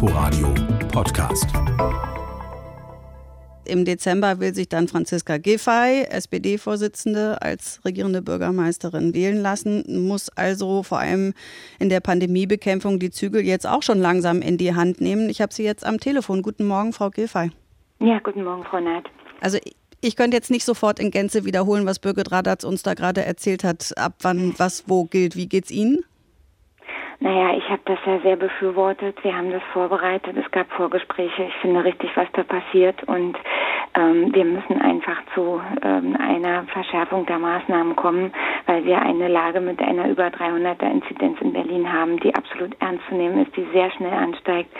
Inforadio Podcast. Im Dezember will sich dann Franziska Giffey, SPD-Vorsitzende, als regierende Bürgermeisterin wählen lassen, muss also vor allem in der Pandemiebekämpfung die Zügel jetzt auch schon langsam in die Hand nehmen. Ich habe Sie jetzt am Telefon. Guten Morgen, Frau Giffey. Ja, guten Morgen, Frau Naht. Also ich könnte jetzt nicht sofort in Gänze wiederholen, was Birgit Radatz uns da gerade erzählt hat, ab wann was wo gilt. Wie geht's Ihnen? Naja, ich habe das ja sehr befürwortet. Wir haben das vorbereitet. Es gab Vorgespräche. Ich finde richtig, was da passiert. Und ähm, wir müssen einfach zu ähm, einer Verschärfung der Maßnahmen kommen, weil wir eine Lage mit einer über 300er Inzidenz in Berlin haben, die absolut ernst zu nehmen ist, die sehr schnell ansteigt.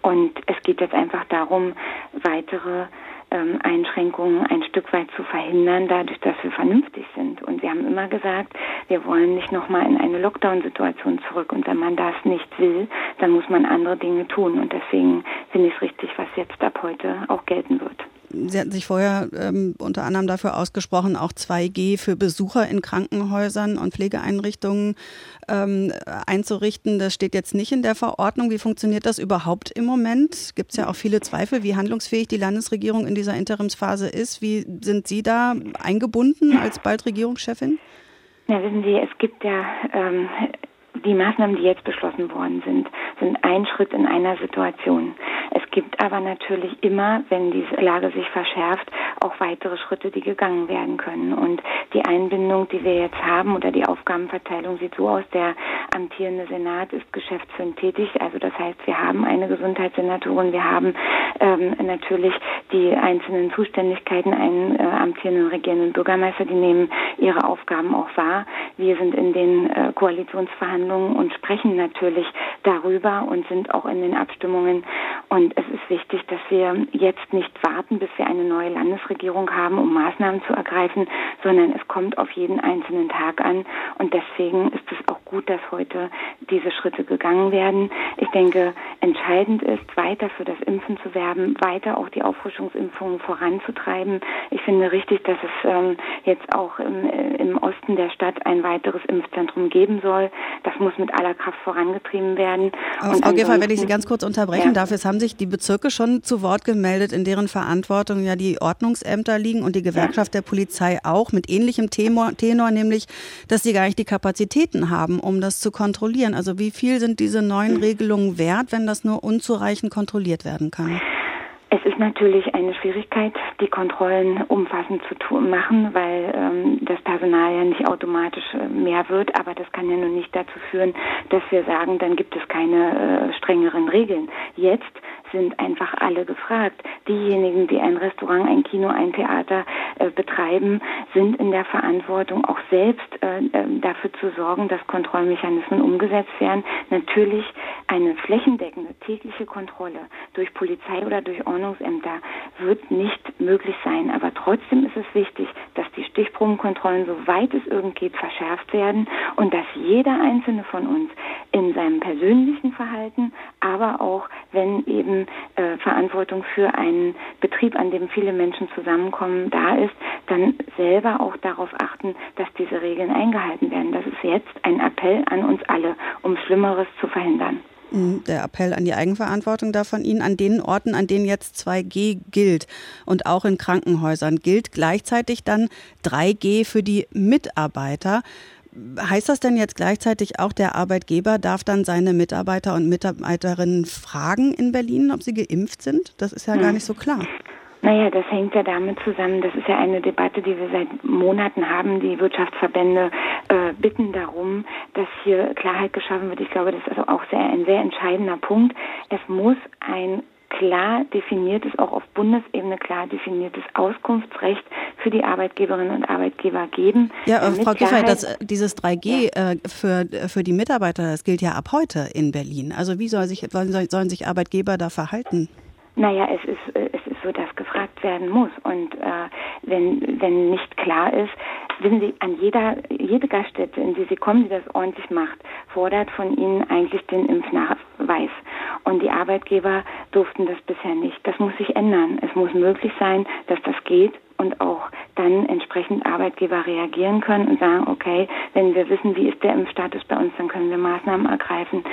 Und es geht jetzt einfach darum, weitere ähm, Einschränkungen ein Stück weit zu verhindern, dadurch, dass wir vernünftig sind. Und wir haben immer gesagt, wir wollen nicht nochmal in eine Lockdown-Situation zurück. Und wenn man das nicht will, dann muss man andere Dinge tun. Und deswegen finde ich es richtig, was jetzt ab heute auch gelten wird. Sie hatten sich vorher ähm, unter anderem dafür ausgesprochen, auch 2G für Besucher in Krankenhäusern und Pflegeeinrichtungen ähm, einzurichten. Das steht jetzt nicht in der Verordnung. Wie funktioniert das überhaupt im Moment? Gibt es ja auch viele Zweifel, wie handlungsfähig die Landesregierung in dieser Interimsphase ist. Wie sind Sie da eingebunden als bald Regierungschefin? Ja, wissen Sie, es gibt ja ähm, die Maßnahmen, die jetzt beschlossen worden sind, sind ein Schritt in einer Situation. Es gibt aber natürlich immer, wenn diese Lage sich verschärft, auch weitere Schritte, die gegangen werden können. Und die Einbindung, die wir jetzt haben oder die Aufgabenverteilung sieht so aus, der amtierende Senat ist geschäftsführend tätig. Also das heißt, wir haben eine Gesundheitssenatorin, wir haben ähm, natürlich die einzelnen Zuständigkeiten, einen äh, amtierenden regierenden Bürgermeister, die nehmen ihre Aufgaben auch wahr. Wir sind in den äh, Koalitionsverhandlungen und sprechen natürlich darüber und sind auch in den Abstimmungen. Und es ist wichtig, dass wir jetzt nicht warten, bis wir eine neue Landesregierung haben, um Maßnahmen zu ergreifen, sondern es kommt auf jeden einzelnen Tag an. Und deswegen ist es auch gut, dass heute diese Schritte gegangen werden. Ich denke, entscheidend ist, weiter für das Impfen zu werben, weiter auch die Auffrischungsimpfungen voranzutreiben. Ich finde richtig, dass es ähm, jetzt auch im, äh, im Osten der Stadt ein weiteres Impfzentrum geben soll. Das muss mit aller Kraft vorangetrieben werden. Und Frau Giffey, wenn ich Sie ganz kurz unterbrechen ja. darf, es haben sich die Bezirke schon zu Wort gemeldet, in deren Verantwortung ja die Ordnungsämter liegen und die Gewerkschaft der Polizei auch mit ähnlichem Tenor, Tenor, nämlich, dass sie gar nicht die Kapazitäten haben, um das zu kontrollieren. Also wie viel sind diese neuen Regelungen wert, wenn das nur unzureichend kontrolliert werden kann? Es ist natürlich eine Schwierigkeit, die Kontrollen umfassend zu tun, machen, weil ähm, das Personal ja nicht automatisch äh, mehr wird. Aber das kann ja nun nicht dazu führen, dass wir sagen, dann gibt es keine äh, strengeren Regeln. Jetzt sind einfach alle gefragt. Diejenigen, die ein Restaurant, ein Kino, ein Theater äh, betreiben, sind in der Verantwortung, auch selbst äh, ähm, dafür zu sorgen, dass Kontrollmechanismen umgesetzt werden. Natürlich eine flächendeckende tägliche Kontrolle durch Polizei oder durch Ordnungsämter wird nicht möglich sein. Aber trotzdem ist es wichtig, dass Stichprobenkontrollen, soweit es irgend geht, verschärft werden und dass jeder einzelne von uns in seinem persönlichen Verhalten, aber auch wenn eben äh, Verantwortung für einen Betrieb, an dem viele Menschen zusammenkommen, da ist, dann selber auch darauf achten, dass diese Regeln eingehalten werden. Das ist jetzt ein Appell an uns alle, um Schlimmeres zu verhindern. Der Appell an die Eigenverantwortung da von Ihnen, an den Orten, an denen jetzt 2G gilt und auch in Krankenhäusern gilt gleichzeitig dann 3G für die Mitarbeiter. Heißt das denn jetzt gleichzeitig auch, der Arbeitgeber darf dann seine Mitarbeiter und Mitarbeiterinnen fragen in Berlin, ob sie geimpft sind? Das ist ja hm. gar nicht so klar. Naja, das hängt ja damit zusammen, das ist ja eine Debatte, die wir seit Monaten haben. Die Wirtschaftsverbände äh, bitten darum, dass hier Klarheit geschaffen wird. Ich glaube, das ist also auch sehr, ein sehr entscheidender Punkt. Es muss ein klar definiertes, auch auf Bundesebene klar definiertes Auskunftsrecht für die Arbeitgeberinnen und Arbeitgeber geben. Ja, äh, Frau Giffey, das, äh, dieses 3G ja. äh, für, für die Mitarbeiter, das gilt ja ab heute in Berlin. Also wie soll sich, sollen, sollen sich Arbeitgeber da verhalten? Naja, es ist, äh, es so, dass gefragt werden muss. Und äh, wenn, wenn nicht klar ist, wissen Sie, an jeder, jede Gaststätte, in die Sie kommen, die das ordentlich macht, fordert von Ihnen eigentlich den Impfnachweis. Und die Arbeitgeber durften das bisher nicht. Das muss sich ändern. Es muss möglich sein, dass das geht und auch dann entsprechend Arbeitgeber reagieren können und sagen, okay, wenn wir wissen, wie ist der Impfstatus bei uns, dann können wir Maßnahmen ergreifen.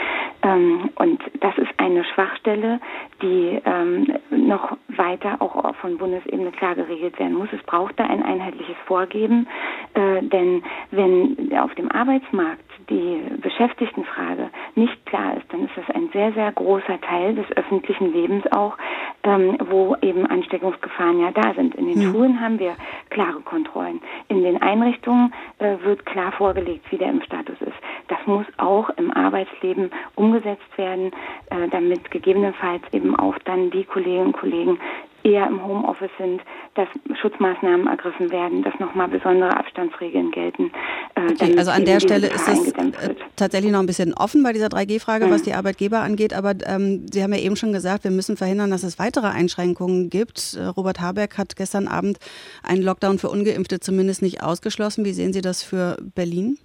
Ähm, und das ist eine eine Schwachstelle, die ähm, noch weiter auch von Bundesebene klar geregelt werden muss. Es braucht da ein einheitliches Vorgeben, äh, denn wenn auf dem Arbeitsmarkt die Beschäftigtenfrage nicht klar ist, dann ist das ein sehr, sehr großer Teil des öffentlichen Lebens auch, ähm, wo eben Ansteckungsgefahren ja da sind. In den mhm. Schulen haben wir klare Kontrollen. In den Einrichtungen äh, wird klar vorgelegt, wie der Impfstatus ist. Muss auch im Arbeitsleben umgesetzt werden, äh, damit gegebenenfalls eben auch dann die Kolleginnen und Kollegen, eher im Homeoffice sind, dass Schutzmaßnahmen ergriffen werden, dass nochmal besondere Abstandsregeln gelten. Äh, okay, also an der Stelle ist es äh, tatsächlich noch ein bisschen offen bei dieser 3G-Frage, mhm. was die Arbeitgeber angeht. Aber ähm, Sie haben ja eben schon gesagt, wir müssen verhindern, dass es weitere Einschränkungen gibt. Äh, Robert Habeck hat gestern Abend einen Lockdown für Ungeimpfte zumindest nicht ausgeschlossen. Wie sehen Sie das für Berlin?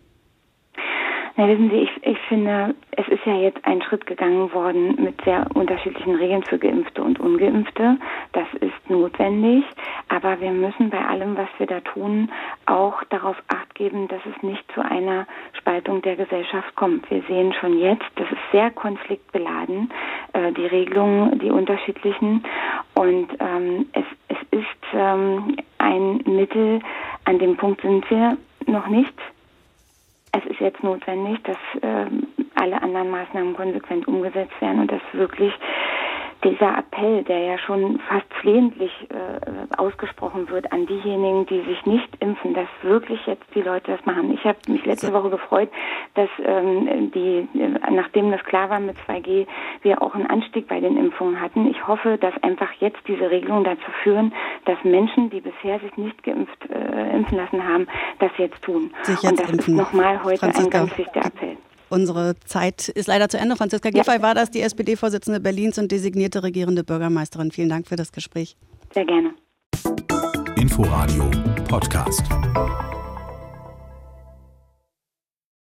Na, wissen Sie, ich, ich finde, es ist ja jetzt ein Schritt gegangen worden mit sehr unterschiedlichen Regeln für Geimpfte und Ungeimpfte. Das ist notwendig. Aber wir müssen bei allem, was wir da tun, auch darauf acht geben, dass es nicht zu einer Spaltung der Gesellschaft kommt. Wir sehen schon jetzt, das ist sehr konfliktbeladen, äh, die Regelungen, die unterschiedlichen. Und ähm, es, es ist ähm, ein Mittel, an dem Punkt sind wir noch nicht es ist jetzt notwendig, dass äh, alle anderen Maßnahmen konsequent umgesetzt werden und dass wirklich dieser Appell, der ja schon fast flehentlich äh, ausgesprochen wird an diejenigen, die sich nicht impfen, dass wirklich jetzt die Leute das machen. Ich habe mich letzte Woche gefreut, dass ähm, die, nachdem das klar war mit 2G, wir auch einen Anstieg bei den Impfungen hatten. Ich hoffe, dass einfach jetzt diese Regelungen dazu führen, dass Menschen, die bisher sich nicht geimpft äh, impfen lassen haben, das jetzt tun. Sich jetzt Und das impfen. ist nochmal heute Franziska. ein ganz wichtiger Appell. Unsere Zeit ist leider zu Ende. Franziska ja. Giffey war das, die SPD-Vorsitzende Berlins und designierte regierende Bürgermeisterin. Vielen Dank für das Gespräch. Sehr gerne. Inforadio Podcast.